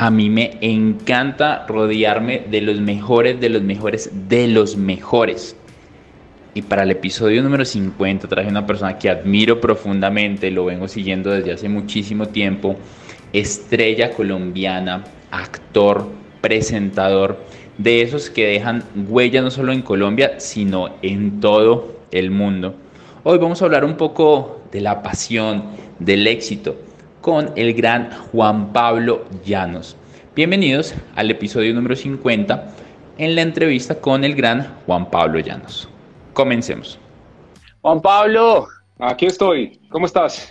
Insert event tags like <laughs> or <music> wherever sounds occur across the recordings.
A mí me encanta rodearme de los mejores, de los mejores, de los mejores. Y para el episodio número 50 traje una persona que admiro profundamente, lo vengo siguiendo desde hace muchísimo tiempo, estrella colombiana, actor, presentador, de esos que dejan huella no solo en Colombia, sino en todo el mundo. Hoy vamos a hablar un poco de la pasión, del éxito, con el gran Juan Pablo Llanos. Bienvenidos al episodio número 50 en la entrevista con el gran Juan Pablo Llanos. Comencemos. Juan Pablo, aquí estoy. ¿Cómo estás?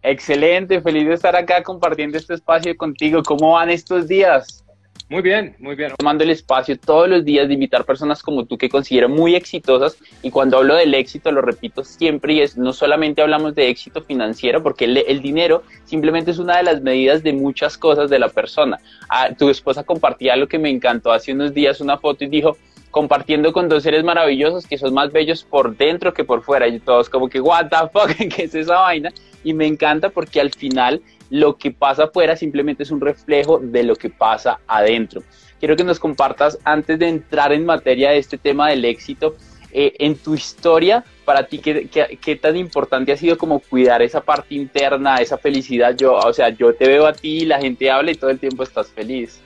Excelente, feliz de estar acá compartiendo este espacio contigo. ¿Cómo van estos días? Muy bien, muy bien. Tomando el espacio todos los días de invitar personas como tú que considero muy exitosas y cuando hablo del éxito lo repito siempre y es no solamente hablamos de éxito financiero porque el, dinero simplemente es una de las medidas de muchas cosas de la persona. Ah, tu esposa compartía lo que me encantó hace unos días una foto y dijo compartiendo con dos seres maravillosos que son más bellos por dentro que por fuera y todos como que what the fuck, <laughs> ¿qué es esa vaina? Y me encanta porque al final lo que pasa afuera simplemente es un reflejo de lo que pasa adentro. Quiero que nos compartas, antes de entrar en materia de este tema del éxito, eh, en tu historia, para ti, ¿qué, ¿qué, tan importante ha sido como cuidar esa parte interna, esa felicidad? Yo, o sea, yo te veo a ti, la gente habla y todo el tiempo estás feliz.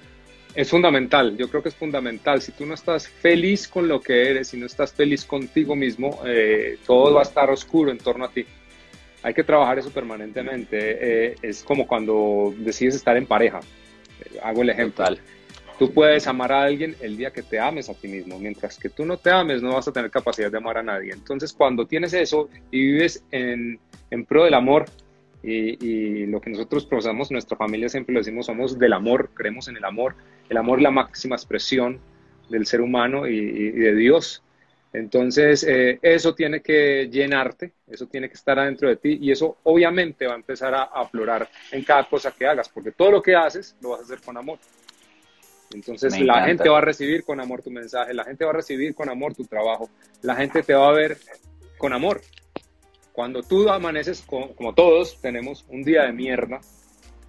Es fundamental, yo creo que es fundamental. Si tú no estás feliz con lo que eres, si no estás feliz contigo mismo, eh, todo va a estar oscuro en torno a ti hay que trabajar eso permanentemente. Eh, es como cuando decides estar en pareja. Hago el ejemplo. Tú puedes amar a alguien el día que te ames a ti mismo, mientras que tú no te ames no vas a tener capacidad de amar a nadie. Entonces cuando tienes eso y vives en, en pro del amor, y, lo que nosotros profesamos, nuestra familia siempre lo decimos, somos del amor, creemos en el amor. El amor es la máxima expresión del ser humano y, y de Dios. Entonces, eh, eso tiene que llenarte, eso tiene que estar adentro de ti y eso obviamente va a empezar a aflorar en cada cosa que hagas, porque todo lo que haces lo vas a hacer con amor. Entonces, la gente va a recibir con amor tu mensaje, la gente va a recibir con amor tu trabajo, la gente te va a ver con amor. Cuando tú amaneces, como todos, tenemos un día de mierda,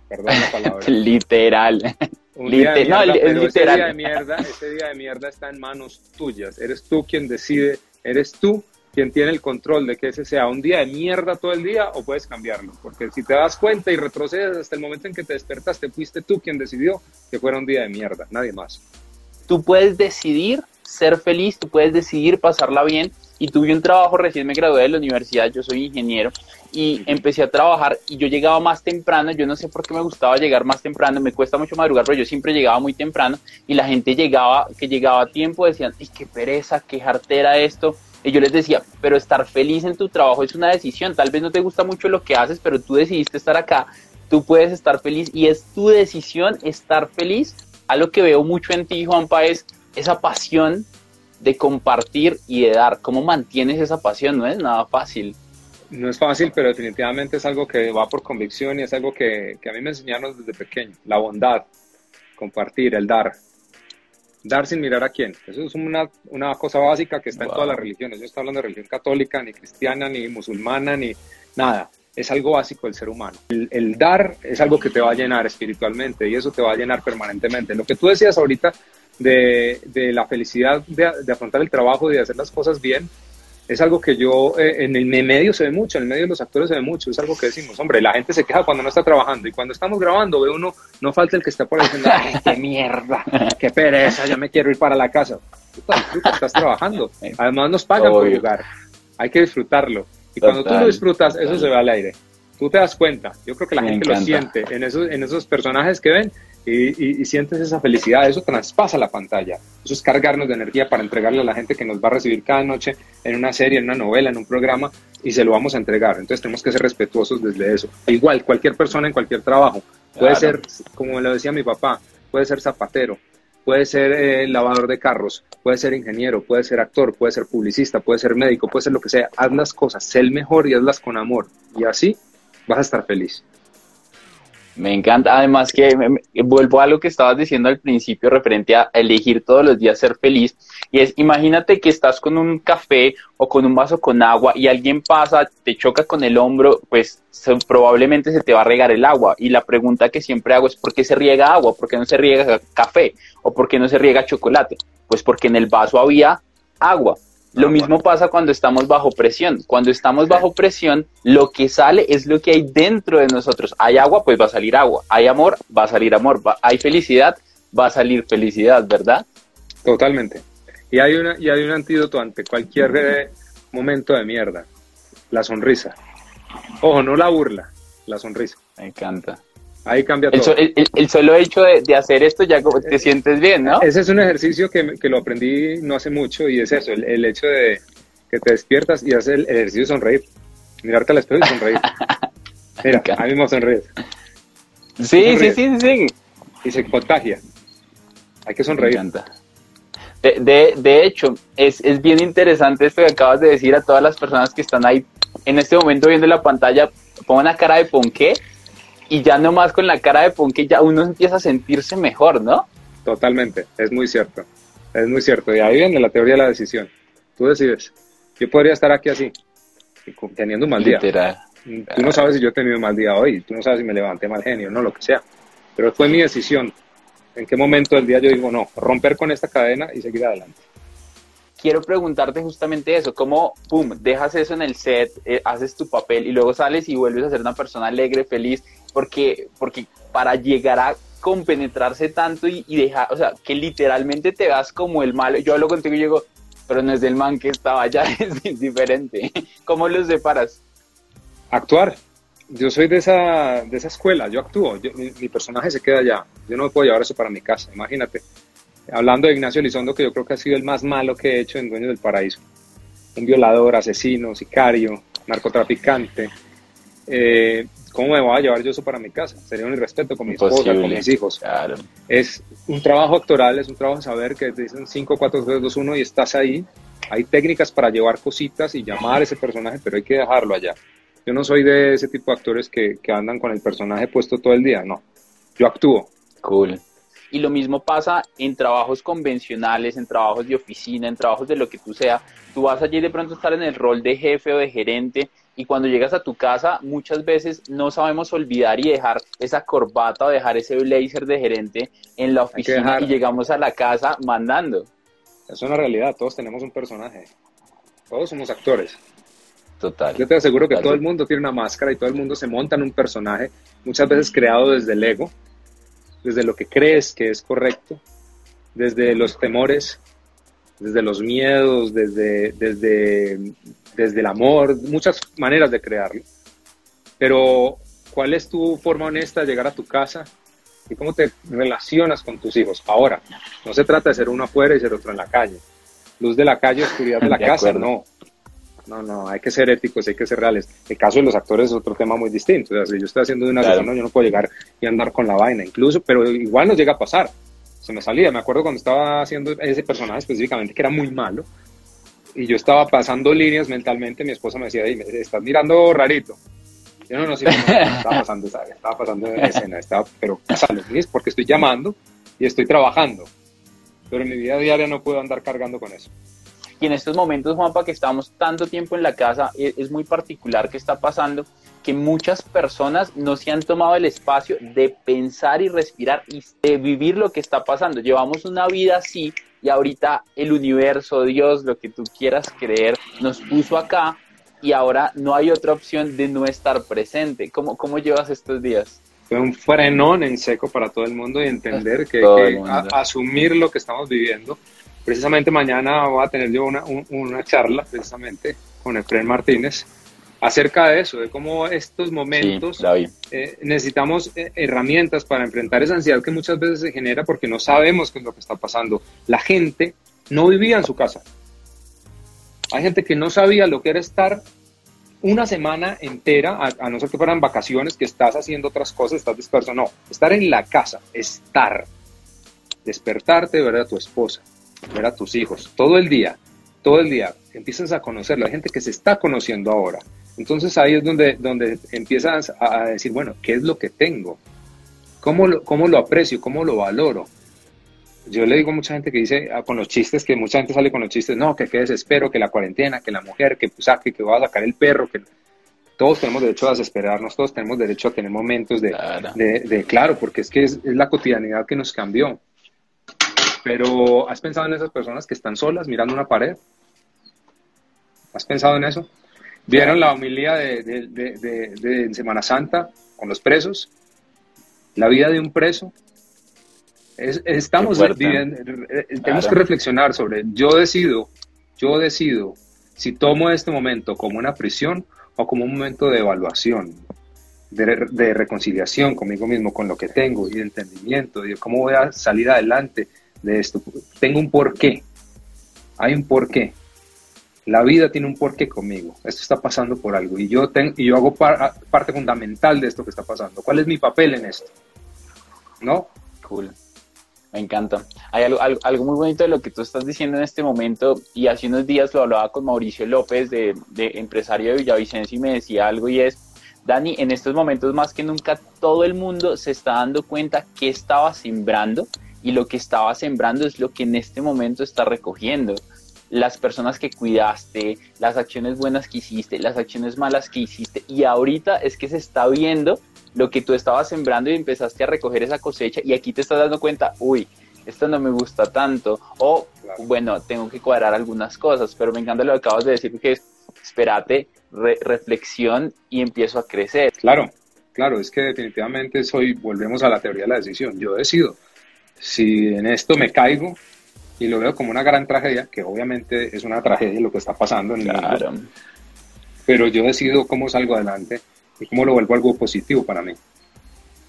perdón la palabra. <laughs> Literal. Un día de mierda, pero Ese día de mierda, ese día de mierda está en manos tuyas. Eres tú quien decide, eres tú quien tiene el control de que ese sea un día de mierda todo el día o puedes cambiarlo. Porque si te das cuenta y retrocedes hasta el momento en que te despertaste, fuiste tú quien decidió que fuera un día de mierda, nadie más. Tú puedes decidir ser feliz, tú puedes decidir pasarla bien y tuve un trabajo, recién me gradué de la universidad, yo soy ingeniero y empecé a trabajar y yo llegaba más temprano, yo no sé por qué me gustaba llegar más temprano, me cuesta mucho madrugar, pero yo siempre llegaba muy temprano y la gente llegaba, que llegaba a tiempo decían, y qué pereza, qué jartera esto. Y yo les decía, pero estar feliz en tu trabajo es una decisión, tal vez no te gusta mucho lo que haces, pero tú decidiste estar acá, tú puedes estar feliz y es tu decisión estar feliz. Algo que veo mucho en ti, Juanpa, es esa pasión de compartir y de dar. ¿Cómo mantienes esa pasión? No es nada fácil. No es fácil, pero definitivamente es algo que va por convicción y es algo que, a mí me enseñaron desde pequeño. La bondad, compartir, el dar. Dar sin mirar a quién. Eso es una, una cosa básica que está en todas las religiones. Yo estoy hablando de religión católica, ni cristiana, ni musulmana, ni nada. Es algo básico del ser humano. El, el, dar es algo que te va a llenar espiritualmente y eso te va a llenar permanentemente. Lo que tú decías ahorita de, de la felicidad de, de, afrontar el trabajo y de hacer las cosas bien, es algo que yo, eh, en el medio se ve mucho, en el medio de los actores se ve mucho, es algo que decimos, hombre, la gente se queja cuando no está trabajando y cuando estamos grabando ve uno, no falta el que está por ahí diciendo, qué mierda, qué pereza, ya me quiero ir para la casa. Tú estás trabajando, además nos pagan por jugar, hay que disfrutarlo. Y cuando tú lo disfrutas, eso se ve al aire. Tú te das cuenta, yo creo que la gente lo siente en esos, en esos personajes que ven y, sientes esa felicidad, eso traspasa la pantalla, eso es cargarnos de energía para entregarle a la gente que nos va a recibir cada noche en una serie, en una novela, en un programa y se lo vamos a entregar. Entonces tenemos que ser respetuosos desde eso. Igual, cualquier persona en cualquier trabajo, puede ser, como lo decía mi papá, puede ser zapatero, puede ser eh, lavador de carros, puede ser ingeniero, puede ser actor, puede ser publicista, puede ser médico, puede ser lo que sea. Haz las cosas, sé el mejor y hazlas con amor. Y así vas a estar feliz. Me encanta. Además que vuelvo a lo que estabas diciendo al principio referente a elegir todos los días ser feliz. Y es, imagínate que estás con un café o con un vaso con agua y alguien pasa, te choca con el hombro, pues probablemente se te va a regar el agua. Y la pregunta que siempre hago es, ¿por qué se riega agua? ¿Por qué no se riega café? ¿O por qué no se riega chocolate? Pues porque en el vaso había agua. Lo ah, mismo pasa cuando estamos bajo presión. Cuando estamos bajo presión, lo que sale es lo que hay dentro de nosotros. Hay agua, pues va a salir agua. Hay amor, va a salir amor. hay felicidad, va a salir felicidad, ¿verdad? Totalmente. Y hay, una, y hay un antídoto ante cualquier eh, momento de mierda. La sonrisa. Ojo, no la burla, la sonrisa. Me encanta. Ahí cambia todo. El, solo hecho de, hacer esto ya te sientes bien, ¿no? Ese es un ejercicio que, lo aprendí no hace mucho y es eso, el, hecho de que te despiertas y haces el ejercicio de sonreír. Mirarte al espejo y sonreír. <laughs> Mira, ahí mismo sonreír. Sí, sí, sí, sí. Y se contagia. Hay que sonreír. Me encanta. De, de, hecho, es, es bien interesante esto que acabas de decir a todas las personas que están ahí en este momento viendo la pantalla. Pon una cara de ponqué y ya nomás con la cara de Ponque ya uno empieza a sentirse mejor, ¿no? Totalmente, es muy cierto, es muy cierto. Y ahí viene la teoría de la decisión. Tú decides, yo podría estar aquí así, teniendo un mal día. Tú no sabes si yo he tenido un mal día hoy, tú no sabes si me levanté mal genio, no, lo que sea. Pero fue mi decisión. En qué momento del día yo digo, no, romper con esta cadena y seguir adelante quiero preguntarte justamente eso, cómo, pum, dejas eso en el set, eh, haces tu papel y luego sales y vuelves a ser una persona alegre, feliz porque, porque para llegar a compenetrarse tanto y, dejar, o sea, que literalmente te vas como el malo, yo hablo contigo y digo, pero no es del man que estaba allá, <laughs> es diferente. ¿Cómo los separas? Actuar. Yo soy de esa, de esa escuela, yo actúo, mi, personaje se queda allá, yo no puedo llevar eso para mi casa, imagínate. Hablando de Ignacio Elizondo, que yo creo que ha sido el más malo que he hecho en Dueños del Paraíso. Un violador, asesino, sicario, narcotraficante. Eh, ¿Cómo me voy a llevar yo eso para mi casa? Sería un irrespeto con mi esposa, con mis hijos. Es un trabajo actoral, es un trabajo de saber que te dicen 5, 4, 3, 2, 1 y estás ahí. Hay técnicas para llevar cositas y llamar a ese personaje, pero hay que dejarlo allá. Yo no soy de ese tipo de actores que, que andan con el personaje puesto todo el día, no. Yo actúo. Cool. Y lo mismo pasa en trabajos convencionales, en trabajos de oficina, en trabajos de lo que tú sea. Tú vas allí de pronto a estar en el rol de jefe o de gerente y cuando llegas a tu casa muchas veces no sabemos olvidar y dejar esa corbata o dejar ese blazer de gerente en la oficina y llegamos a la casa mandando. Es una realidad, todos tenemos un personaje, todos somos actores. Total. Yo te aseguro que todo el mundo tiene una máscara y todo el mundo se monta en un personaje, muchas veces creado desde el ego, desde lo que crees que es correcto, desde los temores, desde los miedos, desde, desde desde el amor, muchas maneras de crearlo. Pero, ¿cuál es tu forma honesta de llegar a tu casa y cómo te relacionas con tus hijos? Ahora, no se trata de ser uno afuera y ser otro en la calle. Luz de la calle, oscuridad de la casa, no. No, no, hay que ser éticos, hay que ser reales. El caso de los actores es otro tema muy distinto. O sea, si yo estoy haciendo de una cosa, yo no puedo llegar y andar con la vaina, incluso, pero igual nos llega a pasar. Se me salía, me acuerdo cuando estaba haciendo ese personaje específicamente que era muy malo, y yo estaba pasando líneas mentalmente, mi esposa me decía, estás mirando rarito. Yo no, no, sí, estaba pasando, estaba pasando escena, estaba, pero pasando, es porque estoy llamando y estoy trabajando. Pero en mi vida diaria no puedo andar cargando con eso. Y en estos momentos, Juanpa, que estamos tanto tiempo en la casa, es, es muy particular que está pasando que muchas personas no se han tomado el espacio de pensar y respirar y de vivir lo que está pasando. Llevamos una vida así y ahorita el universo, Dios, lo que tú quieras creer, nos puso acá y ahora no hay otra opción de no estar presente. ¿Cómo, cómo llevas estos días? Fue un frenón en seco para todo el mundo y entender que, que asumir lo que estamos viviendo. Precisamente mañana voy a tener yo una, una charla precisamente con Efraín Martínez acerca de eso, de cómo estos momentos eh, necesitamos eh, herramientas para enfrentar esa ansiedad que muchas veces se genera porque no sabemos qué es lo que está pasando. La gente no vivía en su casa. Hay gente que no sabía lo que era estar una semana entera, a, no ser que fueran vacaciones, que estás haciendo otras cosas, estás disperso. No, estar en la casa, estar, despertarte, ver a tu esposa, ver a tus hijos, todo el día, todo el día, empiezas a conocerlo. Hay gente que se está conociendo ahora. Entonces ahí es donde, donde empiezas a decir, bueno, ¿qué es lo que tengo? ¿Cómo lo, ¿Cómo lo aprecio? ¿Cómo lo valoro? Yo le digo a mucha gente que dice, ah, con los chistes, que mucha gente sale con los chistes, no, que qué desespero, que la cuarentena, que la mujer, que saque, que va a sacar el perro, que todos tenemos derecho a desesperarnos, todos tenemos derecho a tener momentos de, claro, de, claro porque es que es, es, la cotidianidad que nos cambió. Pero ¿has pensado en esas personas que están solas mirando una pared? ¿Has pensado en eso? ¿Vieron la homilía de, de, Semana Santa con los presos? La vida de un preso. estamos viviendo, eh, tenemos que reflexionar sobre, yo decido, yo decido si tomo este momento como una prisión o como un momento de evaluación, de, de, reconciliación conmigo mismo, con lo que tengo y de entendimiento, de cómo voy a salir adelante de esto. Tengo un porqué, hay un porqué. La vida tiene un porqué conmigo. Esto está pasando por algo y yo, tengo, y yo hago parte fundamental de esto que está pasando. ¿Cuál es mi papel en esto? ¿No? Cool. Me encanta. Hay algo, algo, muy bonito de lo que tú estás diciendo en este momento y hace unos días lo hablaba con Mauricio López, de, de empresario de Villavicencio, y me decía algo y es, Dani, en estos momentos más que nunca todo el mundo se está dando cuenta que estaba sembrando y lo que estaba sembrando es lo que en este momento está recogiendo las personas que cuidaste, las acciones buenas que hiciste, las acciones malas que hiciste. Y ahorita es que se está viendo lo que tú estabas sembrando y empezaste a recoger esa cosecha y aquí te estás dando cuenta, uy, esto no me gusta tanto. O, bueno, tengo que cuadrar algunas cosas, pero me encanta lo que acabas de decir, que es, espérate, reflexión y empiezo a crecer. Claro, claro, es que definitivamente soy, volvemos a la teoría de la decisión. Yo decido si en esto me caigo y lo veo como una gran tragedia, que obviamente es una tragedia lo que está pasando en el mundo, pero yo decido cómo salgo adelante y cómo lo vuelvo algo positivo para mí.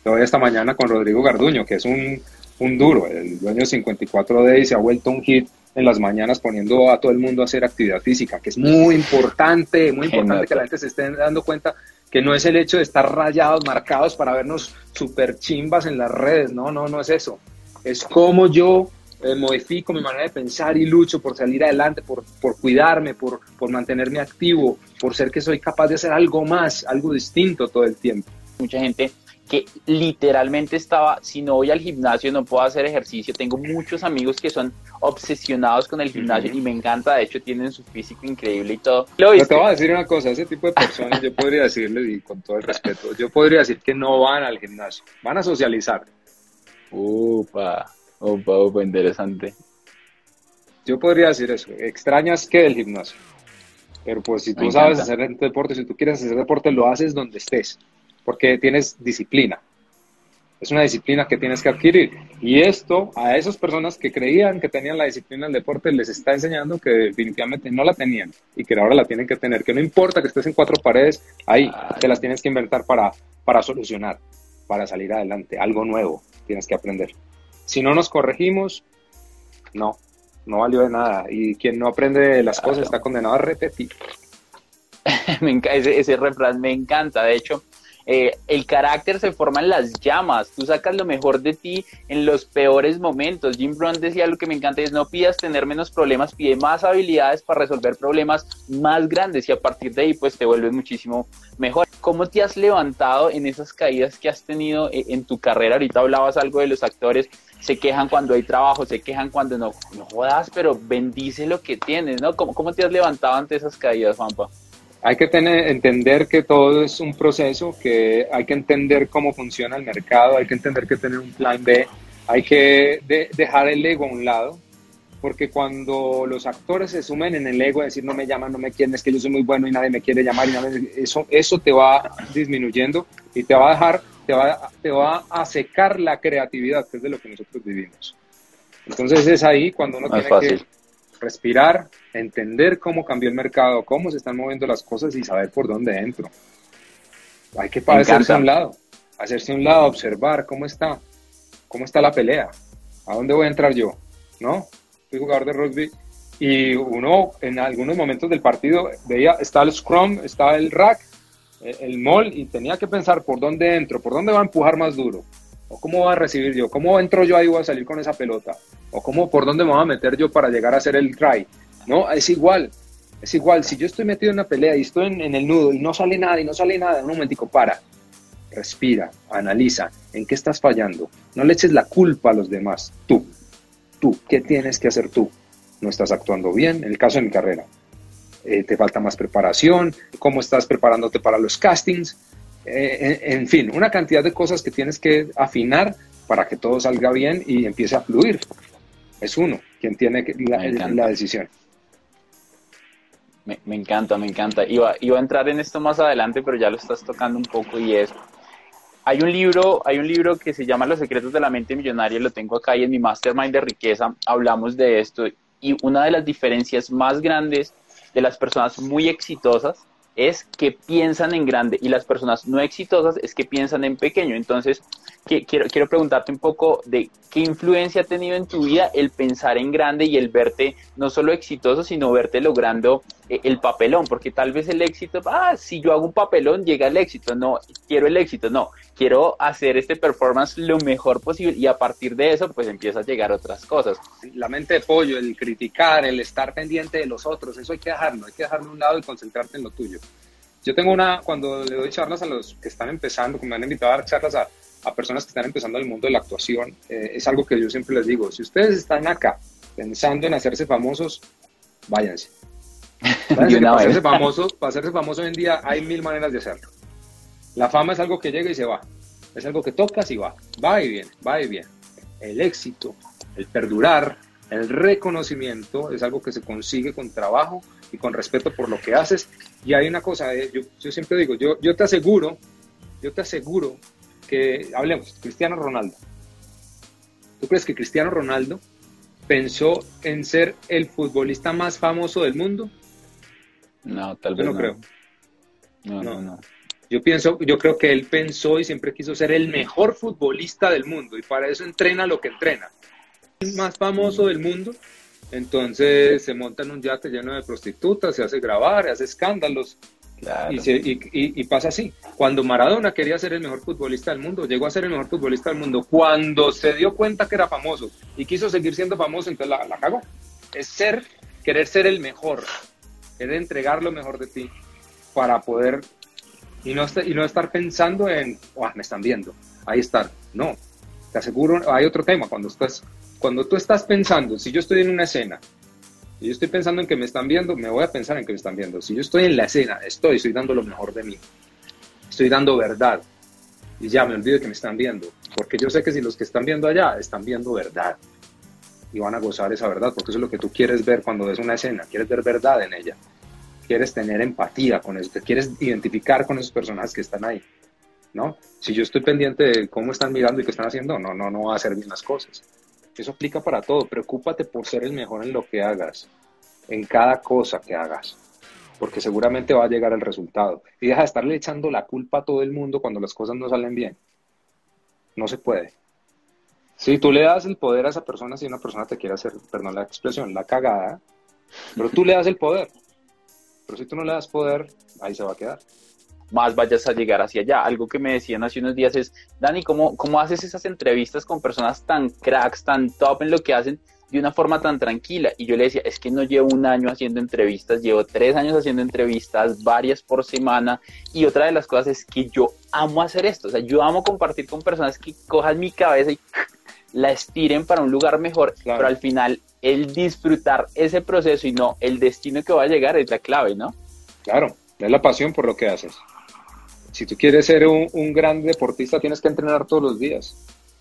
Hoy esta mañana con Rodrigo Garduño, que es un, un duro, el dueño de 54D y se ha vuelto un hit en las mañanas poniendo a todo el mundo a hacer actividad física, que es muy importante, muy importante que la gente se esté dando cuenta que no es el hecho de estar rayados, marcados para vernos super chimbas en las redes, no, no, no es eso. Es como yo eh, modifico mi manera de pensar y lucho por salir adelante, por, por cuidarme, por, por mantenerme activo, por ser que soy capaz de hacer algo más, algo distinto todo el tiempo. Mucha gente que literalmente estaba, si no voy al gimnasio no puedo hacer ejercicio. Tengo muchos amigos que son obsesionados con el gimnasio y me encanta, de hecho tienen su físico increíble y todo. ¿Lo te voy a decir una cosa, ese tipo de personas yo podría decirles, y con todo el respeto, yo podría decir que no van al gimnasio, van a socializar. Upa. Opa, opa, interesante. Yo podría decir eso. Extrañas que el gimnasio. Pero pues si tú sabes hacer deporte, si tú quieres hacer deporte, lo haces donde estés. Porque tienes disciplina. Es una disciplina que tienes que adquirir. Y esto a esas personas que creían que tenían la disciplina del deporte les está enseñando que definitivamente no la tenían y que ahora la tienen que tener. Que no importa que estés en cuatro paredes, ahí te las tienes que inventar para, para solucionar, para salir adelante. Algo nuevo tienes que aprender. Si no nos corregimos, no, no valió de nada. Y quien no aprende las cosas está condenado a repetir. <laughs> ese, ese refrán me encanta. De hecho, eh, el carácter se forma en las llamas, tú sacas lo mejor de ti en los peores momentos. Jim Brown decía lo que me encanta es no pidas tener menos problemas, pide más habilidades para resolver problemas más grandes y a partir de ahí pues te vuelves muchísimo mejor. ¿Cómo te has levantado en esas caídas que has tenido eh, en tu carrera? Ahorita hablabas algo de los actores, se quejan cuando hay trabajo, se quejan cuando no, no jodas, pero bendice lo que tienes, ¿no? ¿Cómo, cómo te has levantado ante esas caídas, Juanpa? hay que tener, entender que todo es un proceso, que hay que entender cómo funciona el mercado, hay que entender que tener un plan B, hay que dejar el ego a un lado porque cuando los actores se sumen en el ego, decir no me llaman, no me quieren, es que yo soy muy bueno y nadie me quiere llamar, y eso, eso te va disminuyendo y te va a dejar, te va, te va a secar la creatividad, que es de lo que nosotros vivimos. Entonces es ahí cuando uno tiene que respirar, entender cómo cambió el mercado, cómo se están moviendo las cosas y saber por dónde entro. Hay que hacerse a un lado, hacerse a un lado, observar cómo está, cómo está la pelea, a dónde voy a entrar yo, ¿no? Soy jugador de rugby y uno en algunos momentos del partido veía, está el scrum, está el rack, eh, el mall y tenía que pensar por dónde entro, por dónde va a empujar más duro, o cómo va a recibir yo, cómo entro yo ahí voy a salir con esa pelota, o cómo por dónde me voy a meter yo para llegar a hacer el try. No, es igual, es igual, si yo estoy metido en una pelea y estoy en, el nudo y no sale nada y no sale nada, un momentico, para, respira, analiza, ¿en qué estás fallando? No le eches la culpa a los demás, tú, tú, ¿qué tienes que hacer tú? No estás actuando bien, en el caso de mi carrera. Eh, te falta más preparación, cómo estás preparándote para los castings, eh, en, fin, una cantidad de cosas que tienes que afinar para que todo salga bien y empiece a fluir. Es uno quien tiene la, la decisión. Me, encanta, me encanta. Iba, iba a entrar en esto más adelante, pero ya lo estás tocando un poco y es... Hay un libro, hay un libro que se llama Los secretos de la mente millonaria, lo tengo acá y en mi mastermind de riqueza hablamos de esto y una de las diferencias más grandes de las personas muy exitosas es que piensan en grande y las personas no exitosas es que piensan en pequeño. Entonces, quiero, quiero preguntarte un poco de qué influencia ha tenido en tu vida el pensar en grande y el verte no solo exitoso, sino verte logrando el papelón, porque tal vez el éxito, ah, si yo hago un papelón, llega el éxito. No, quiero el éxito, no, quiero hacer este performance lo mejor posible y a partir de eso, pues empieza a llegar otras cosas. La mente de pollo, el criticar, el estar pendiente de los otros, eso hay que dejarlo, hay que dejarlo a un lado y concentrarte en lo tuyo. Yo tengo una, cuando le doy charlas a los que están empezando, como me han invitado a dar charlas a, a personas que están empezando en el mundo de la actuación, eh, es algo que yo siempre les digo, si ustedes están acá pensando en hacerse famosos, váyanse. Para, hacerse famoso, para hacerse famoso hoy en día hay mil maneras de hacerlo. La fama es algo que llega y se va. Es algo que tocas y va. Va y viene, va y viene. El éxito, el perdurar, el reconocimiento es algo que se consigue con trabajo y con respeto por lo que haces. Y hay una cosa, eh, yo, yo, siempre digo, yo, yo te aseguro, yo te aseguro que, hablemos, Cristiano Ronaldo. ¿Tú crees que Cristiano Ronaldo pensó en ser el futbolista más famoso del mundo? No, tal vez yo no, creo. No, no, no, Yo pienso, yo creo que él pensó y siempre quiso ser el mejor futbolista del mundo y para eso entrena lo que entrena. El más famoso del mundo entonces se monta en un yate lleno de prostitutas, se hace grabar, hace escándalos. Y, pasa así. Cuando Maradona quería ser el mejor futbolista del mundo, llegó a ser el mejor futbolista del mundo. Cuando se dio cuenta que era famoso y quiso seguir siendo famoso, entonces la, la cagó. Es ser, querer ser el mejor, querer entregar lo mejor de ti para poder y no, y no estar pensando en, oh, me están viendo, ahí están. No, te aseguro, hay otro tema, cuando estás cuando tú estás pensando, si yo estoy en una escena y yo estoy pensando en que me están viendo, me voy a pensar en que me están viendo. Si yo estoy en la escena, estoy, estoy dando lo mejor de mí. Estoy dando verdad. Y ya me olvido que me están viendo. Porque yo sé que si los que están viendo allá están viendo verdad. Y van a gozar esa verdad, porque eso es lo que tú quieres ver cuando ves una escena. Quieres ver verdad en ella. Quieres tener empatía con eso. Te quieres identificar con esos personajes que están ahí. ¿No? Si yo estoy pendiente de cómo están mirando y qué están haciendo, no, no, no va a hacer bien las cosas. Eso aplica para todo. Preocúpate por ser el mejor en lo que hagas, en cada cosa que hagas, porque seguramente va a llegar el resultado. Y deja de estarle echando la culpa a todo el mundo cuando las cosas no salen bien. No se puede. Si tú le das el poder a esa persona, si una persona te quiere hacer, perdón la expresión, la cagada, pero tú le das el poder. Pero si tú no le das poder, ahí se va a quedar más vayas a llegar hacia allá. Algo que me decían hace unos días es, Dani, ¿cómo, ¿cómo haces esas entrevistas con personas tan cracks, tan top en lo que hacen de una forma tan tranquila? Y yo le decía, es que no llevo un año haciendo entrevistas, llevo tres años haciendo entrevistas, varias por semana. Y otra de las cosas es que yo amo hacer esto, o sea, yo amo compartir con personas que cojan mi cabeza y la estiren para un lugar mejor, pero al final el disfrutar ese proceso y no el destino que va a llegar es la clave, ¿no? Claro, es la pasión por lo que haces. Si tú quieres ser un, gran deportista, tienes que entrenar todos los días.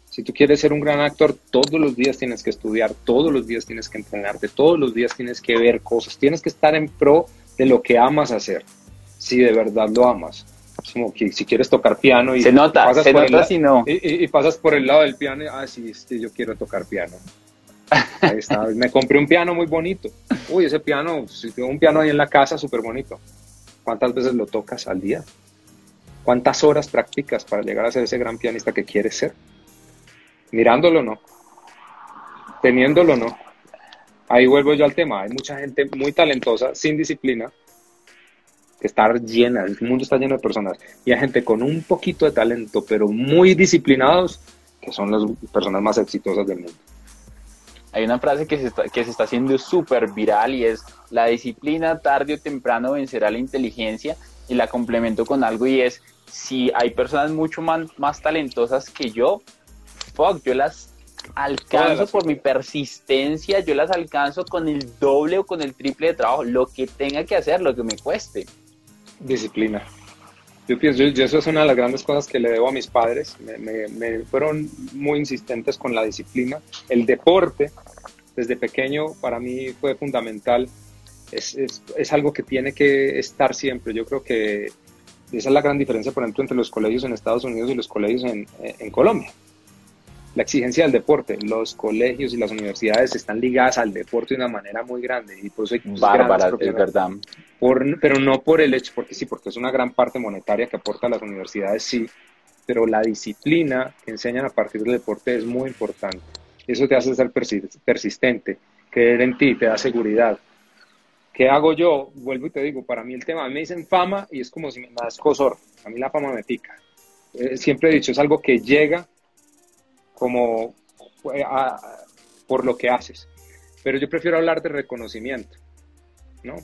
Si tú quieres ser un gran actor, todos los días tienes que estudiar, todos los días tienes que entrenarte, todos los días tienes que ver cosas, tienes que estar en pro de lo que amas hacer, si de verdad lo amas. Como que si quieres tocar piano y se nota, pasas se nota si no. Y, pasas por el lado del piano, y, ah, sí, este, yo quiero tocar piano. Ahí está. <laughs> Me compré un piano muy bonito. Uy, ese piano, si tengo un piano ahí en la casa, súper bonito. ¿Cuántas veces lo tocas al día? ¿Cuántas horas practicas para llegar a ser ese gran pianista que quieres ser? Mirándolo no. Teniéndolo no. Ahí vuelvo yo al tema. Hay mucha gente muy talentosa, sin disciplina, está llena, el mundo está lleno de personas. Y hay gente con un poquito de talento, pero muy disciplinados, que son las personas más exitosas del mundo. Hay una frase que se está, que se está haciendo súper viral y es, la disciplina tarde o temprano vencerá la inteligencia y la complemento con algo y es, si hay personas mucho más, más talentosas que yo, fuck, yo las alcanzo por mi persistencia, yo las alcanzo con el doble o con el triple de trabajo, lo que tenga que hacer, lo que me cueste. Disciplina. Yo pienso, yo, eso es una de las grandes cosas que le debo a mis padres. Me, me, fueron muy insistentes con la disciplina. El deporte, desde pequeño, para mí fue fundamental. Es, es, es algo que tiene que estar siempre. Yo creo que esa es la gran diferencia, por ejemplo, entre los colegios en Estados Unidos y los colegios en, en Colombia la exigencia del deporte. Los colegios y las universidades están ligadas al deporte de una manera muy grande y por eso hay Bárbara, es verdad. pero no por el hecho, porque sí, porque es una gran parte monetaria que aporta las universidades, sí, pero la disciplina que enseñan a partir del deporte es muy importante. Eso te hace ser persistente, creer en ti, te da seguridad. ¿Qué hago yo? Vuelvo y te digo, para mí el tema, me dicen fama y es como si me das cosor. A mí la fama me pica. Eh, siempre he dicho, es algo que llega como eh, por lo que haces. Pero yo prefiero hablar de reconocimiento, ¿no?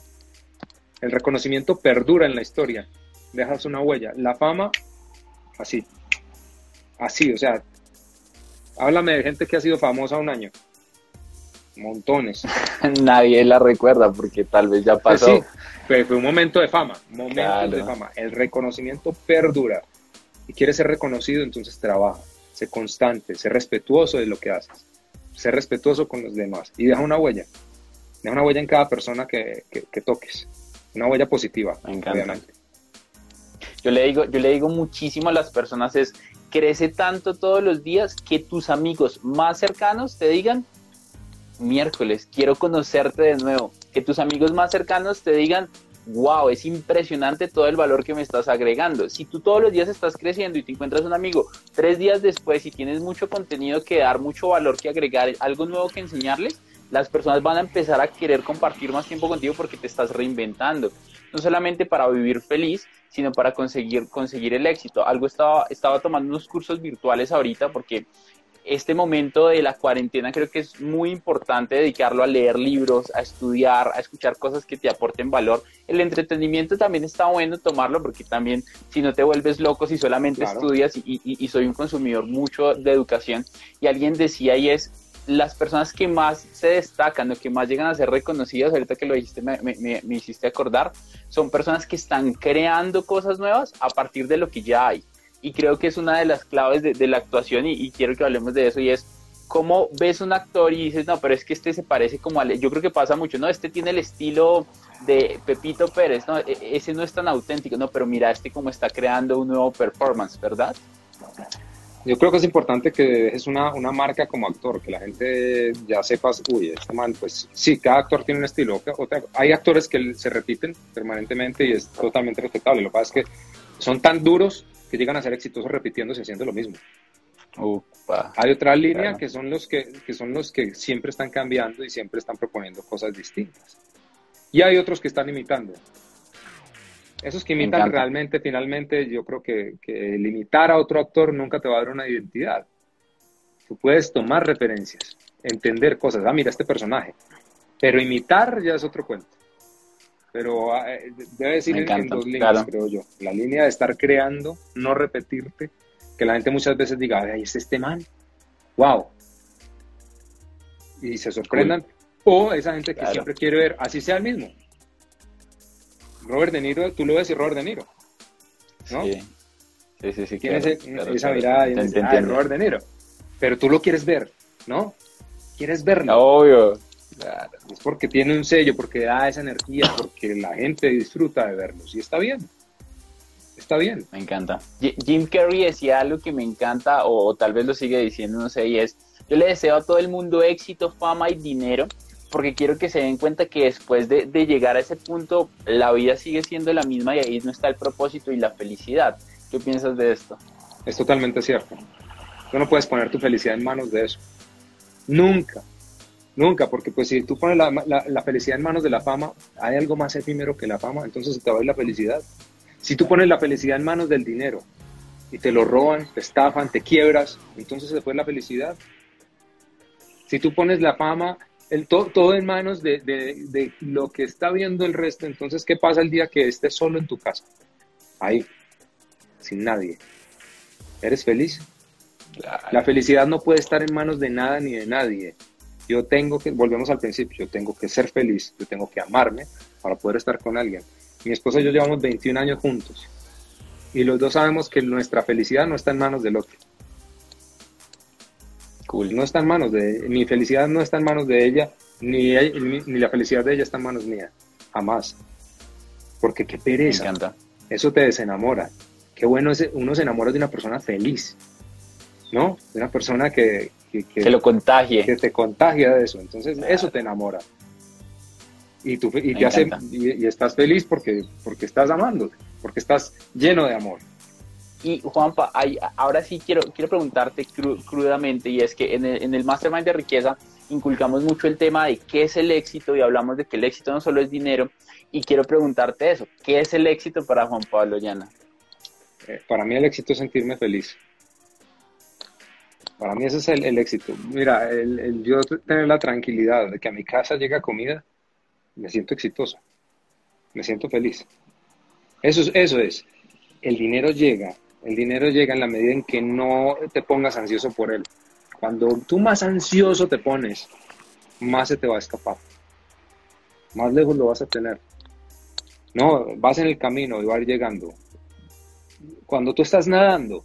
El reconocimiento perdura en la historia, dejas una huella. La fama, así, así, o sea, háblame de gente que ha sido famosa un año. Montones. <laughs> Nadie la recuerda porque tal vez ya pues pasó. fue, un momento de fama, momento de fama. El reconocimiento perdura. Y quieres ser reconocido, entonces trabaja sé constante, sé respetuoso de lo que haces, sé respetuoso con los demás y deja una huella. Deja una huella en cada persona que, toques, una huella positiva, Me encanta. Yo le, digo, yo le digo muchísimo a las personas es, crece tanto todos los días que tus amigos más cercanos te digan, miércoles, quiero conocerte de nuevo. Que tus amigos más cercanos te digan, wow, es impresionante todo el valor que me estás agregando. Si tú todos los días estás creciendo y te encuentras un amigo tres días después y tienes mucho contenido que dar, mucho valor que agregar, algo nuevo que enseñarles, las personas van a empezar a querer compartir más tiempo contigo porque te estás reinventando. No solamente para vivir feliz, sino para conseguir, conseguir el éxito. Algo estaba, estaba tomando unos cursos virtuales ahorita porque este momento de la cuarentena creo que es muy importante dedicarlo a leer libros, a estudiar, a escuchar cosas que te aporten valor. El entretenimiento también está bueno tomarlo porque también si no te vuelves loco, si solamente estudias y, y, soy un consumidor mucho de educación y alguien decía y es las personas que más se destacan o que más llegan a ser reconocidas, ahorita que lo dijiste me, me, me hiciste acordar, son personas que están creando cosas nuevas a partir de lo que ya hay y creo que es una de las claves de, la actuación y, quiero que hablemos de eso y es cómo ves un actor y dices, no, pero es que este se parece como a... Yo creo que pasa mucho, ¿no? Este tiene el estilo de Pepito Pérez, ¿no? E, ese no es tan auténtico, ¿no? Pero mira este cómo está creando un nuevo performance, ¿verdad? Yo creo que es importante que es una, marca como actor, que la gente ya sepa, uy, este man, pues sí, cada actor tiene un estilo. Hay actores que se repiten permanentemente y es totalmente respetable. Lo que pasa es que son tan duros que llegan a ser exitosos repitiéndose haciendo lo mismo. Hay otra línea que son los que, que, son los que siempre están cambiando y siempre están proponiendo cosas distintas. Y hay otros que están imitando. Esos que imitan realmente, finalmente, yo creo que, que limitar a otro actor nunca te va a dar una identidad. Tú puedes tomar referencias, entender cosas. Ah, mira este personaje. Pero imitar ya es otro cuento pero ah, eh, debe decir en dos líneas, creo yo. La línea de estar creando, no repetirte, que la gente muchas veces diga, ay, es este man, wow. Y se sorprendan. O esa gente que siempre quiere ver, así sea el mismo. Robert De Niro, tú lo ves y Robert De Niro. ¿No? Sí. Sí, sí, Tiene esa mirada y Robert De Niro. pero tú lo quieres ver, ¿no? Quieres verlo. Obvio. Es porque tiene un sello, porque da esa energía, porque la gente disfruta de verlos y está bien. Está bien. Me encanta. Jim Carrey decía algo que me encanta, o, tal vez lo sigue diciendo, no sé, y es, yo le deseo a todo el mundo éxito, fama y dinero, porque quiero que se den cuenta que después de, llegar a ese punto, la vida sigue siendo la misma y ahí no está el propósito y la felicidad. ¿Qué piensas de esto? Es totalmente cierto. Tú no puedes poner tu felicidad en manos de eso. Nunca. Nunca, porque pues si tú pones la, felicidad en manos de la fama, hay algo más efímero que la fama, entonces se te va a ir la felicidad. Si tú pones la felicidad en manos del dinero y te lo roban, te estafan, te quiebras, entonces se fue la felicidad. Si tú pones la fama, el todo en manos de, de, lo que está viendo el resto, entonces ¿qué pasa el día que estés solo en tu casa? Ahí, sin nadie. ¿Eres feliz? La felicidad no puede estar en manos de nada ni de nadie. Yo tengo que, volvemos al principio, yo tengo que ser feliz, yo tengo que amarme para poder estar con alguien. Mi esposa y yo llevamos 21 años juntos y los dos sabemos que nuestra felicidad no está en manos del otro. Cool. No está en manos de, mi felicidad no está en manos de ella, ni, ni, la felicidad de ella está en manos mías. Jamás. Porque qué pereza. Me encanta. Eso te desenamora. Qué bueno es, uno se enamora de una persona feliz. ¿No? De una persona que, que, lo contagie. Que te contagia de eso. Entonces, eso te enamora. Y, tú, y, te hace, y, estás feliz porque, porque estás amando, porque estás lleno de amor. Y Juanpa, ahora sí quiero, quiero preguntarte crudamente, y es que en el, en el Mastermind de Riqueza inculcamos mucho el tema de qué es el éxito y hablamos de que el éxito no solo es dinero. Y quiero preguntarte eso, ¿qué es el éxito para Juan Pablo Llana? Eh, para mí el éxito es sentirme feliz. Para mí ese es el, éxito. Mira, el, yo tener la tranquilidad de que a mi casa llega comida, me siento exitoso, me siento feliz. Eso es, eso es. El dinero llega, el dinero llega en la medida en que no te pongas ansioso por él. Cuando tú más ansioso te pones, más se te va a escapar. Más lejos lo vas a tener. No, vas en el camino y vas llegando. Cuando tú estás nadando,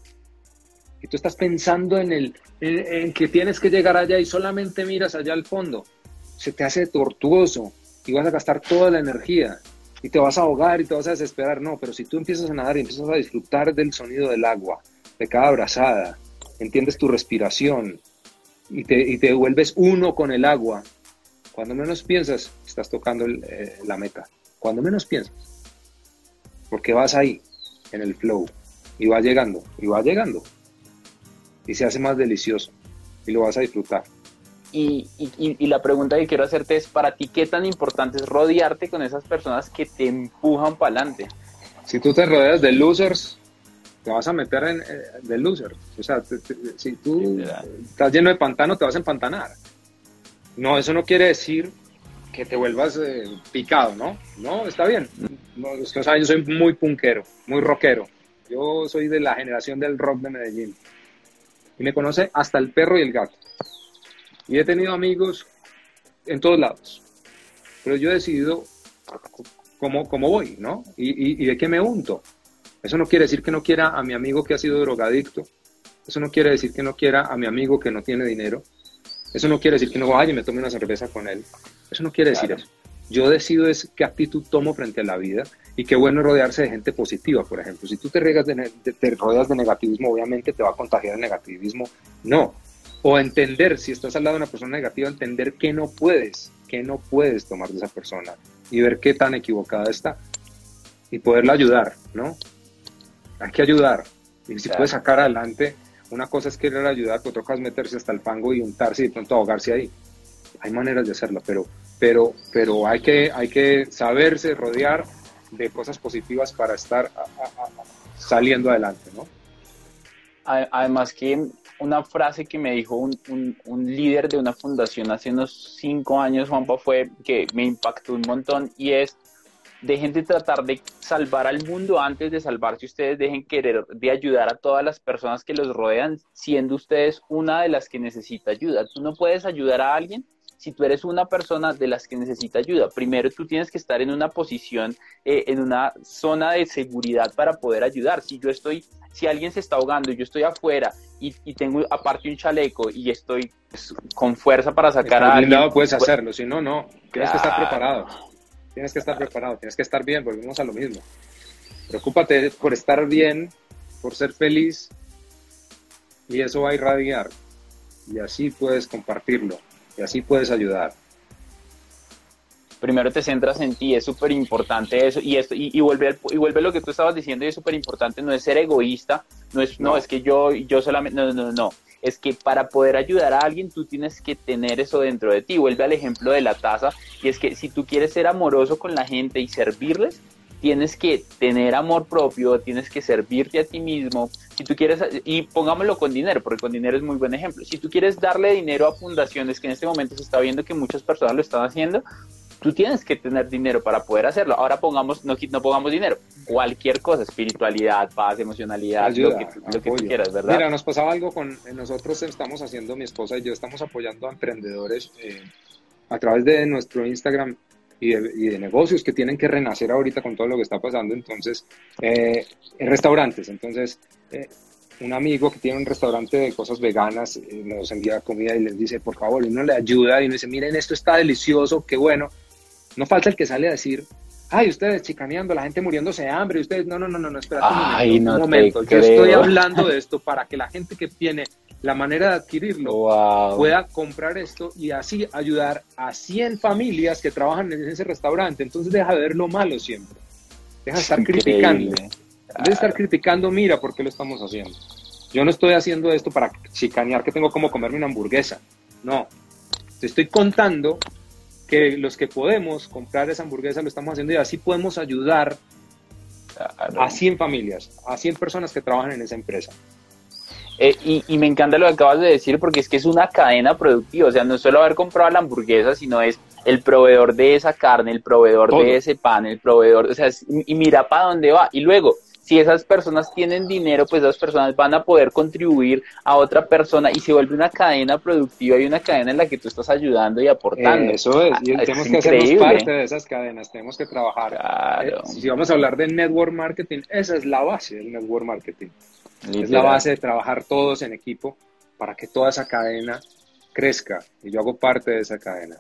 y tú estás pensando en, el, en, que tienes que llegar allá y solamente miras allá al fondo, se te hace tortuoso y vas a gastar toda la energía y te vas a ahogar y te vas a desesperar. No, pero si tú empiezas a nadar y empiezas a disfrutar del sonido del agua, de cada abrazada, entiendes tu respiración y te, y te vuelves uno con el agua, cuando menos piensas, estás tocando eh, la meta. Cuando menos piensas. Porque vas ahí, en el flow, y va llegando, y va llegando y se hace más delicioso y lo vas a disfrutar. Y, y, la pregunta que quiero hacerte es, para ti, ¿qué tan importante es rodearte con esas personas que te empujan para adelante? Si tú te rodeas de losers, te vas a meter en eh, de losers. O sea, si tú estás lleno de pantano, te vas a empantanar. No, eso no quiere decir que te vuelvas eh, picado, ¿no? No, está bien. No, o sea, yo soy muy punkero, muy rockero. Yo soy de la generación del rock de Medellín y me conoce hasta el perro y el gato. Y he tenido amigos en todos lados. Pero yo he decidido cómo, cómo voy, ¿no? Y, y, de qué me unto. Eso no quiere decir que no quiera a mi amigo que ha sido drogadicto. Eso no quiere decir que no quiera a mi amigo que no tiene dinero. Eso no quiere decir que no vaya y me tome una cerveza con él. Eso no quiere decir eso. Yo decido es qué actitud tomo frente a la vida y qué bueno rodearse de gente positiva, por ejemplo. Si tú te, te rodeas de negativismo, obviamente te va a contagiar el negativismo. No. O entender, si estás al lado de una persona negativa, entender que no puedes, que no puedes tomar de esa persona y ver qué tan equivocada está y poderla ayudar, ¿no? Hay que ayudar. Y si puedes sacar adelante, una cosa es querer ayudar, cosa es meterse hasta el fango y untarse y de pronto ahogarse ahí. Hay maneras de hacerlo, pero, pero, pero hay, que, hay que saberse rodear de cosas positivas para estar saliendo adelante, ¿no? Además que una frase que me dijo un, un, líder de una fundación hace unos cinco años, Juanpa, fue que me impactó un montón y es, dejen de tratar de salvar al mundo antes de salvarse ustedes, dejen querer de ayudar a todas las personas que los rodean, siendo ustedes una de las que necesita ayuda. Tú no puedes ayudar a alguien si tú eres una persona de las que necesita ayuda, primero tú tienes que estar en una posición, eh, en una zona de seguridad para poder ayudar. Si yo estoy si alguien se está ahogando y yo estoy afuera y, tengo aparte un chaleco y estoy pues, con fuerza para sacar a alguien. puedes pues, hacerlo, si no, no. Tienes que estar preparado. Tienes que estar preparado, tienes que estar bien, volvemos a lo mismo. Preocúpate por estar bien, por ser feliz y eso va a irradiar. Y así puedes compartirlo y así puedes ayudar primero te centras en ti, es súper importante eso, y, esto, y, vuelve, y vuelve lo que tú estabas diciendo, y es súper importante, no es ser egoísta, no es, no. es que yo, yo solamente, no, no, no, es que para poder ayudar a alguien tú tienes que tener eso dentro de ti, vuelve al ejemplo de la taza, y es que si tú quieres ser amoroso con la gente y servirles, tienes que tener amor propio, tienes que servirte a ti mismo. Si tú quieres, y pongámoslo con dinero, porque con dinero es muy buen ejemplo. Si tú quieres darle dinero a fundaciones, que en este momento se está viendo que muchas personas lo están haciendo, tú tienes que tener dinero para poder hacerlo. Ahora pongamos, no, no pongamos dinero, cualquier cosa, espiritualidad, paz, emocionalidad, lo que, lo que tú quieras, ¿verdad? Mira, nos pasaba algo con, nosotros estamos haciendo, mi esposa y yo estamos apoyando a emprendedores eh, a través de nuestro Instagram y de, negocios que tienen que renacer ahorita con todo lo que está pasando. Entonces, eh, en restaurantes, entonces... Eh, un amigo que tiene un restaurante de cosas veganas nos envía comida y les dice, por favor, y uno le ayuda y nos dice, miren, esto está delicioso, qué bueno. No falta el que sale a decir, ay, ustedes chicaneando, la gente muriéndose de hambre, ustedes, no, no, no, no, no, espera un momento, yo estoy <laughs> hablando de esto para que la gente que tiene la manera de adquirirlo pueda comprar esto y así ayudar a 100 familias que trabajan en ese restaurante. Entonces deja de ver lo malo siempre. Deja de estar criticando. De estar criticando, mira por qué lo estamos haciendo. Yo no estoy haciendo esto para chicanear que tengo como comerme una hamburguesa. No. Te estoy contando que los que podemos comprar esa hamburguesa lo estamos haciendo y así podemos ayudar a 100 familias, a 100 personas que trabajan en esa empresa. Eh, y, me encanta lo que acabas de decir porque es que es una cadena productiva, o sea, no es solo haber comprado la hamburguesa, sino es el proveedor de esa carne, el proveedor de ese pan, el proveedor, o sea, y mira para dónde va. Y luego, si esas personas tienen dinero, pues esas personas van a poder contribuir a otra persona y se vuelve una cadena productiva y una cadena en la que tú estás ayudando y aportando. eso es, y ah, tenemos que hacernos parte de esas cadenas, tenemos que trabajar. Eh, si vamos a hablar de network marketing, esa es la base del network marketing. Es la base de trabajar todos en equipo para que toda esa cadena crezca y yo hago parte de esa cadena.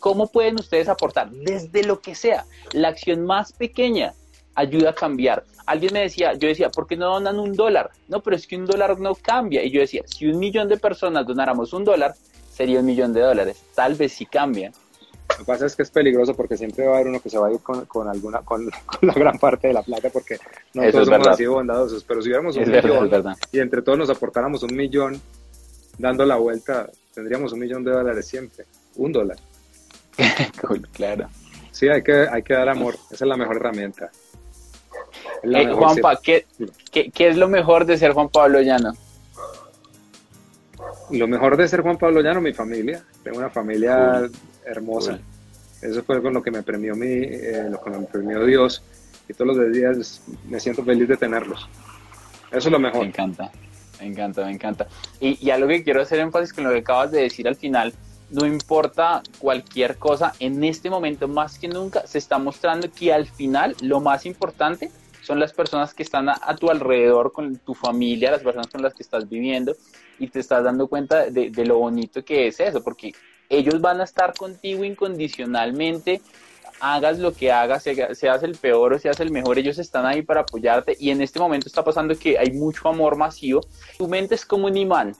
¿Cómo pueden ustedes aportar? Desde lo que sea, la acción más pequeña ayuda a cambiar. Alguien me decía, yo decía, ¿por qué no donan un dólar? No, pero es que un dólar no cambia. Y yo decía, si un millón de personas donáramos un dólar, sería un millón de dólares. Tal vez sí cambia. Lo que pasa es que es peligroso porque siempre va a haber uno que se va a ir con, alguna, <laughs> con, la gran parte de la plata porque no todos somos así bondadosos. Pero si hubiéramos un millón y entre todos nos aportáramos un millón dando la vuelta, tendríamos un millón de dólares siempre. Un dólar. <laughs> claro. Sí, hay que, hay que dar amor. Esa es la mejor herramienta. Eh, Juanpa, ¿qué, es lo mejor de ser Juan Pablo Llano? Lo mejor de ser Juan Pablo Llano, mi familia. Tengo una familia hermosa. Eso fue con lo que me premió mi, eh, lo que me premió Dios. Y todos los días me siento feliz de tenerlos. Eso es lo mejor. Me encanta, me encanta, me encanta. Y, y algo que quiero hacer énfasis con lo que acabas de decir al final, no importa cualquier cosa, en este momento más que nunca se está mostrando que al final lo más importante son las personas que están a, tu alrededor, con tu familia, las personas con las que estás viviendo y te estás dando cuenta de, lo bonito que es eso, porque ellos van a estar contigo incondicionalmente, hagas lo que hagas, seas el peor o seas el mejor, ellos están ahí para apoyarte y en este momento está pasando que hay mucho amor masivo, tu mente es como un imán,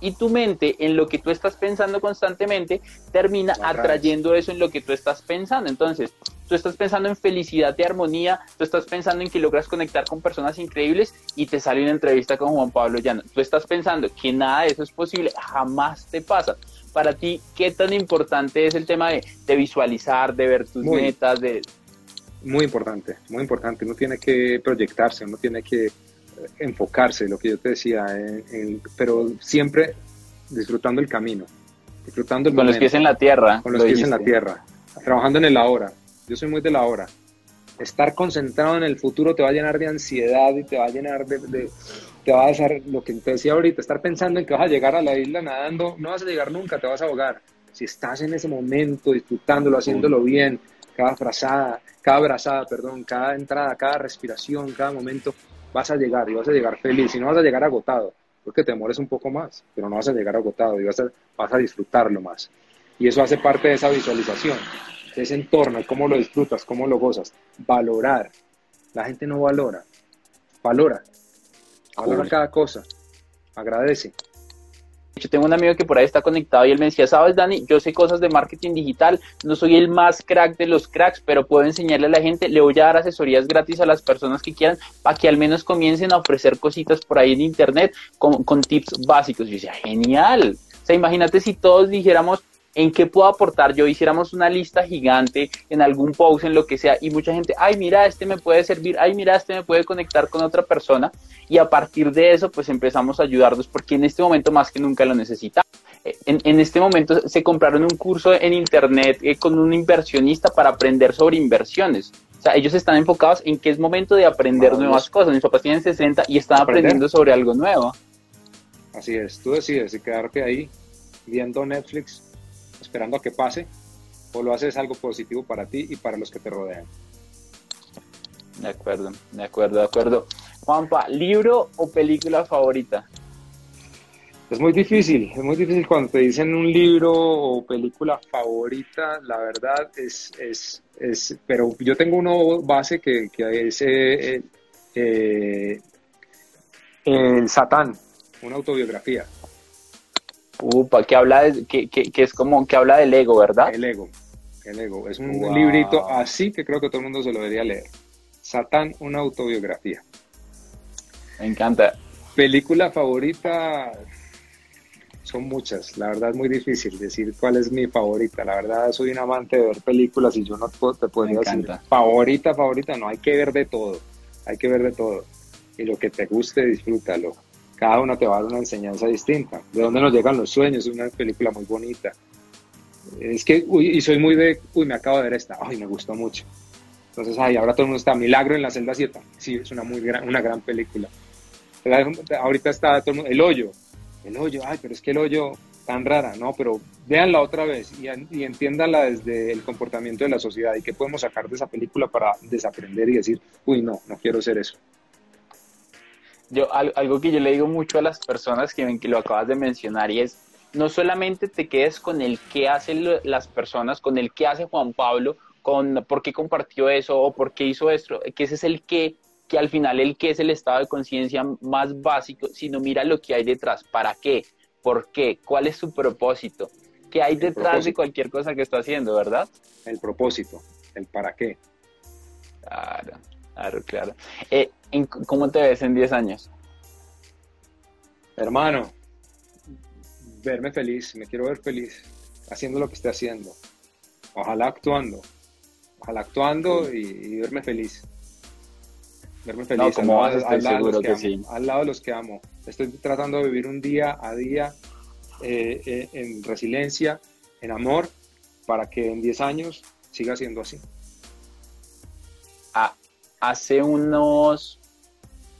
y tu mente en lo que tú estás pensando constantemente termina atrayendo eso en lo que tú estás pensando. Entonces, tú estás pensando en felicidad y armonía, tú estás pensando en que logras conectar con personas increíbles y te sale una entrevista con Juan Pablo Llano. Tú estás pensando que nada de eso es posible, jamás te pasa. Para ti, ¿qué tan importante es el tema de, visualizar, de ver tus metas? De... Muy importante, muy importante. Uno tiene que proyectarse, uno tiene que enfocarse, lo que yo te decía, pero siempre disfrutando el camino, disfrutando el Con los pies en la tierra. Con los pies en la tierra, trabajando en el ahora. Yo soy muy de la hora. Estar concentrado en el futuro te va a llenar de ansiedad y te va a llenar de, te va a hacer lo que te decía ahorita, estar pensando en que vas a llegar a la isla nadando, no vas a llegar nunca, te vas a ahogar. Si estás en ese momento, disfrutándolo, haciéndolo bien, cada frazada, cada abrazada, perdón, cada entrada, cada respiración, cada momento, vas a llegar y vas a llegar feliz y no vas a llegar agotado, porque te demores un poco más, pero no vas a llegar agotado y vas a, vas a disfrutarlo más. Y eso hace parte de esa visualización, de ese entorno, cómo lo disfrutas, cómo lo gozas. Valorar. La gente no valora, valora. Valora cada cosa, agradece. Yo tengo un amigo que por ahí está conectado y él me decía, sabes Dani, yo sé cosas de marketing digital, no soy el más crack de los cracks, pero puedo enseñarle a la gente, le voy a dar asesorías gratis a las personas que quieran para que al menos comiencen a ofrecer cositas por ahí en internet con, con tips básicos. Y yo decía, genial. O sea, imagínate si todos dijéramos, en qué puedo aportar yo, hiciéramos una lista gigante en algún post, en lo que sea, y mucha gente, ay, mira, este me puede servir, ay, mira, este me puede conectar con otra persona, y a partir de eso, pues empezamos a ayudarnos, porque en este momento más que nunca lo necesitamos. En, en este momento se compraron un curso en internet eh, con un inversionista para aprender sobre inversiones. O sea, ellos están enfocados en que es momento de aprender nuevas cosas. Mis papás tienen 60 y están aprendiendo sobre algo nuevo. Así es, tú decides si quedarte ahí viendo Netflix esperando a que pase o lo haces algo positivo para ti y para los que te rodean. De acuerdo, de acuerdo, de acuerdo. Juanpa, ¿libro o película favorita? Es muy difícil, es muy difícil cuando te dicen un libro o película favorita, la verdad es, es, es pero yo tengo uno base que, que es eh, eh, El Satán, una autobiografía. Upa, que habla de, que, que, que, es como que habla del ego, ¿verdad? El ego, el ego. Es un librito así que creo que todo el mundo se lo debería leer. Satán, una autobiografía. Me encanta. Película favorita, son muchas. La verdad es muy difícil decir cuál es mi favorita. La verdad soy un amante de ver películas y yo no te podría decir favorita, favorita. No, hay que ver de todo. Hay que ver de todo. Y lo que te guste, disfrútalo cada uno te va a dar una enseñanza distinta. ¿De dónde nos llegan los sueños? Es una película muy bonita. Es que, uy, y soy muy de, uy, me acabo de ver esta, ay, me gustó mucho. Entonces, ay, ahora todo el mundo está, Milagro en la celda 7. Sí, es una muy gran, una gran película. Ahorita está todo el mundo, El Hoyo. El Hoyo, ay, pero es que El Hoyo, tan rara, ¿no? Pero véanla otra vez y, y entiéndanla desde el comportamiento de la sociedad y qué podemos sacar de esa película para desaprender y decir, uy, no, no quiero ser eso yo, algo que yo le digo mucho a las personas que, que lo acabas de mencionar y es, no solamente te quedes con el qué hacen las personas, con el qué hace Juan Pablo, con por qué compartió eso o por qué hizo esto, que ese es el qué, que al final el qué es el estado de conciencia más básico, sino mira lo que hay detrás, para qué, por qué, cuál es su propósito, qué hay detrás de cualquier cosa que está haciendo, ¿verdad? El propósito, el para qué. Claro, claro, claro. Eh, ¿Cómo te ves en 10 años? Hermano, verme feliz, me quiero ver feliz, haciendo lo que esté haciendo. Ojalá actuando, ojalá actuando y, verme feliz. Verme feliz al, lado, de los que amo. Estoy tratando de vivir un día a día eh, eh, en resiliencia, en amor, para que en 10 años siga siendo así. Hace unos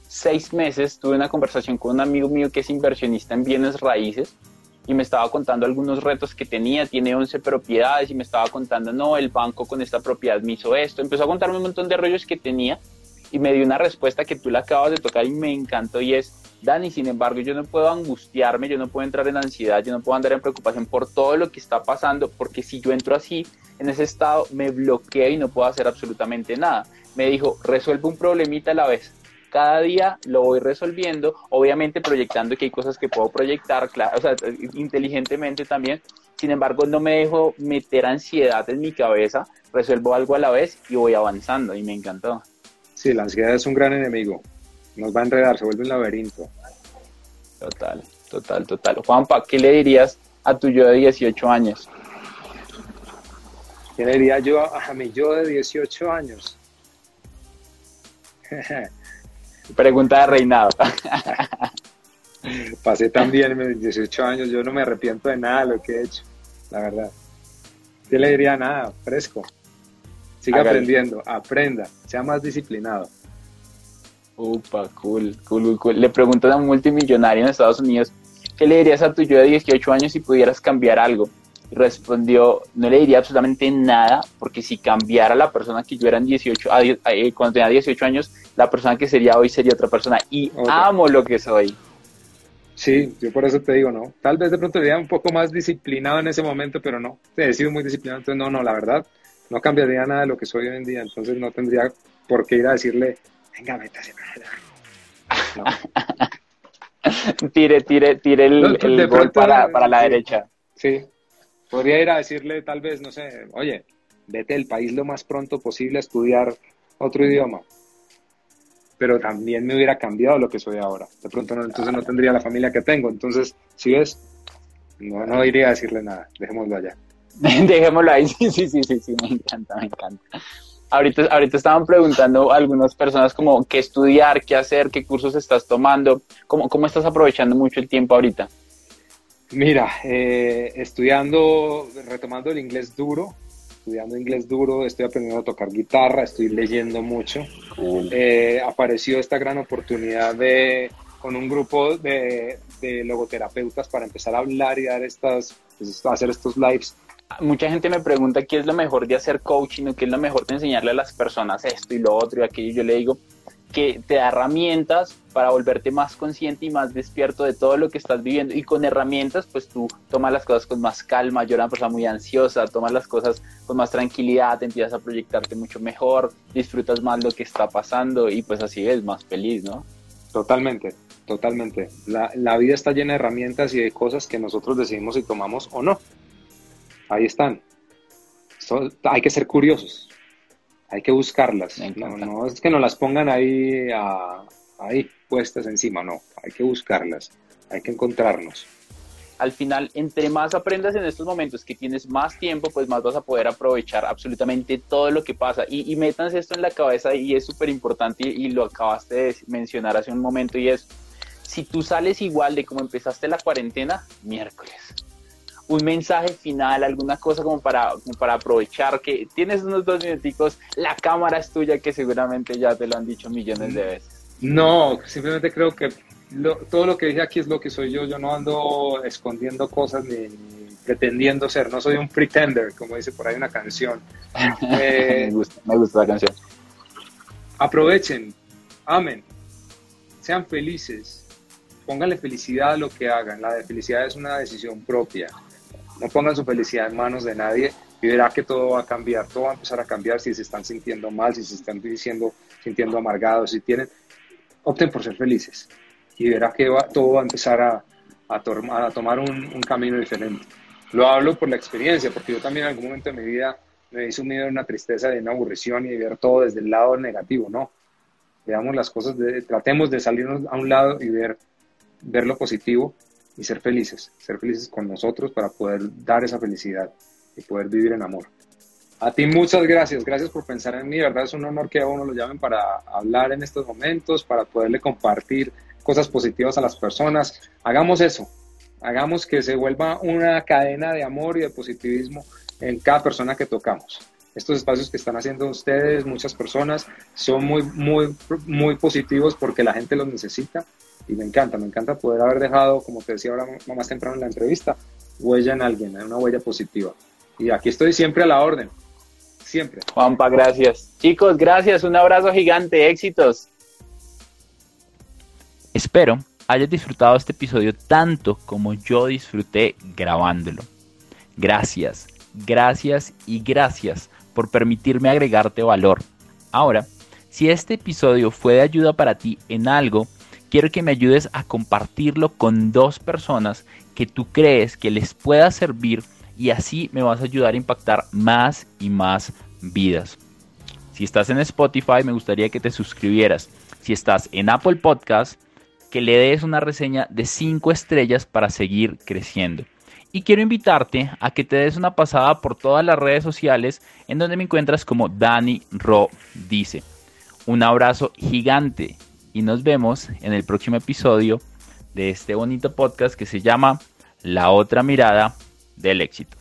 seis meses tuve una conversación con un amigo mío que es inversionista en bienes raíces y me estaba contando algunos retos que tenía, tiene 11 propiedades y me estaba contando, no, el banco con esta propiedad me hizo esto, empezó a contarme un montón de rollos que tenía y me dio una respuesta que tú la acabas de tocar y me encantó y es, Dani, sin embargo, yo no puedo angustiarme, yo no puedo entrar en ansiedad, yo no puedo andar en preocupación por todo lo que está pasando, porque si yo entro así, en ese estado, me bloqueo y no puedo hacer absolutamente nada. Me dijo, resuelve un problemita a la vez cada día lo voy resolviendo, obviamente proyectando que hay cosas que puedo proyectar, claro, o sea, inteligentemente también. Sin embargo, no me dejo meter ansiedad en mi cabeza, resuelvo algo a la vez y voy avanzando y me encantó. Sí, la ansiedad es un gran enemigo. Nos va a enredar, se vuelve un laberinto. Total, total, total. Juanpa, ¿qué le dirías a tu yo de 18 años? ¿Qué le diría yo a mi yo de 18 años? <laughs> Pregunta de reinado. <laughs> Pasé también mis 18 años, yo no me arrepiento de nada de lo que he hecho, la verdad. Yo le diría nada, fresco. Siga aprendiendo, aprenda, sea más disciplinado. Upa, cool, cool, cool. Le pregunto a un multimillonario en Estados Unidos, ¿qué le dirías a tu yo de 18 años si pudieras cambiar algo? Respondió, no le diría absolutamente nada, porque si cambiara la persona que yo era en 18, eh, cuando tenía 18 años, la persona que sería hoy sería otra persona. Y amo lo que soy. Sí, yo por eso te digo, no. Tal vez de pronto sería un poco más disciplinado en ese momento, pero no. He sido muy disciplinado, entonces no, no, la verdad, no cambiaría nada de lo que soy hoy en día, entonces no tendría por qué ir a decirle, venga, métase. No. <laughs> tire, tire, tire el, el gol para, para la derecha. Sí, podría ir a decirle tal vez, no sé, oye, vete del país lo más pronto posible a estudiar otro idioma. Pero también me hubiera cambiado lo que soy ahora. De pronto no, entonces no tendría la familia que tengo. Entonces, si ves, no, no iría a decirle nada. Dejémoslo allá. <laughs> Dejémoslo ahí. <laughs> Sí, sí, sí, sí, sí, me encanta, me encanta. Ahorita, ahorita estaban preguntando algunas personas como qué estudiar, qué hacer, qué cursos estás tomando, cómo, cómo estás aprovechando mucho el tiempo ahorita. Mira, eh, estudiando, retomando el inglés duro, estudiando inglés duro, estoy aprendiendo a tocar guitarra, estoy leyendo mucho. Eh, apareció esta gran oportunidad de, con un grupo de, de, logoterapeutas para empezar a hablar y dar estas, pues, hacer estos lives mucha gente me pregunta qué es lo mejor de hacer coaching o qué es lo mejor de enseñarle a las personas esto y lo otro y aquello. Yo le digo que te da herramientas para volverte más consciente y más despierto de todo lo que estás viviendo. Y con herramientas, pues tú tomas las cosas con más calma. Yo era una muy ansiosa, tomas las cosas con más tranquilidad, te empiezas a proyectarte mucho mejor, disfrutas más lo que está pasando y pues así es más feliz, ¿no? Totalmente, totalmente. La, la vida está llena de herramientas y de cosas que nosotros decidimos si tomamos o no ahí están. hay que ser curiosos, hay que buscarlas. No, es que nos las pongan ahí, ahí puestas encima, no, hay que buscarlas, hay que encontrarnos. Al final, entre más aprendas en estos momentos que tienes más tiempo, pues más vas a poder aprovechar absolutamente todo lo que pasa. Y, y métanse esto en la cabeza y es súper importante y, y lo acabaste de mencionar hace un momento y es, si tú sales igual de como empezaste la cuarentena, miércoles un mensaje final, alguna cosa como para, para aprovechar que tienes unos dos minuticos, la cámara es tuya que seguramente ya te lo han dicho millones de veces. No, simplemente creo que todo lo que dije aquí es lo que soy yo, yo no ando escondiendo cosas ni, pretendiendo ser, no soy un pretender, como dice por ahí una canción. <laughs> Eh, me, gusta, me gusta la canción. Aprovechen, amen, sean felices, pónganle felicidad a lo que hagan, la felicidad es una decisión propia no pongan su felicidad en manos de nadie y verá que todo va a cambiar, todo va a empezar a cambiar si se están sintiendo mal, si se están diciendo, sintiendo amargados, si tienen, opten por ser felices y verá que todo va a empezar a, tomar un, camino diferente. Lo hablo por la experiencia, porque yo también en algún momento de mi vida me hizo sumido en una tristeza, de una aburrición y ver todo desde el lado negativo, ¿no? Veamos las cosas, tratemos de salirnos a un lado y ver, ver lo positivo y ser felices, ser felices con nosotros para poder dar esa felicidad y poder vivir en amor. A ti muchas gracias, gracias por pensar en mí, verdad es un honor que a uno lo llamen para hablar en estos momentos, para poderle compartir cosas positivas a las personas. Hagamos eso, hagamos que se vuelva una cadena de amor y de positivismo en cada persona que tocamos. Estos espacios que están haciendo ustedes, muchas personas, son muy, muy, muy positivos porque la gente los necesita y me encanta, me encanta poder haber dejado, como te decía ahora más temprano en la entrevista, huella en alguien, una huella positiva. Y aquí estoy siempre a la orden, siempre. Juanpa, gracias. Chicos, gracias, un abrazo gigante, éxitos. Espero hayas disfrutado este episodio tanto como yo disfruté grabándolo. Gracias, gracias y gracias por permitirme agregarte valor. Ahora, si este episodio fue de ayuda para ti en algo, quiero que me ayudes a compartirlo con dos personas que tú crees que les pueda servir y así me vas a ayudar a impactar más y más vidas. Si estás en Spotify, me gustaría que te suscribieras. Si estás en Apple Podcast, que le des una reseña de 5 estrellas para seguir creciendo. Y quiero invitarte a que te des una pasada por todas las redes sociales en donde me encuentras como Dani Ro dice. Un abrazo gigante y nos vemos en el próximo episodio de este bonito podcast que se llama La otra mirada del éxito.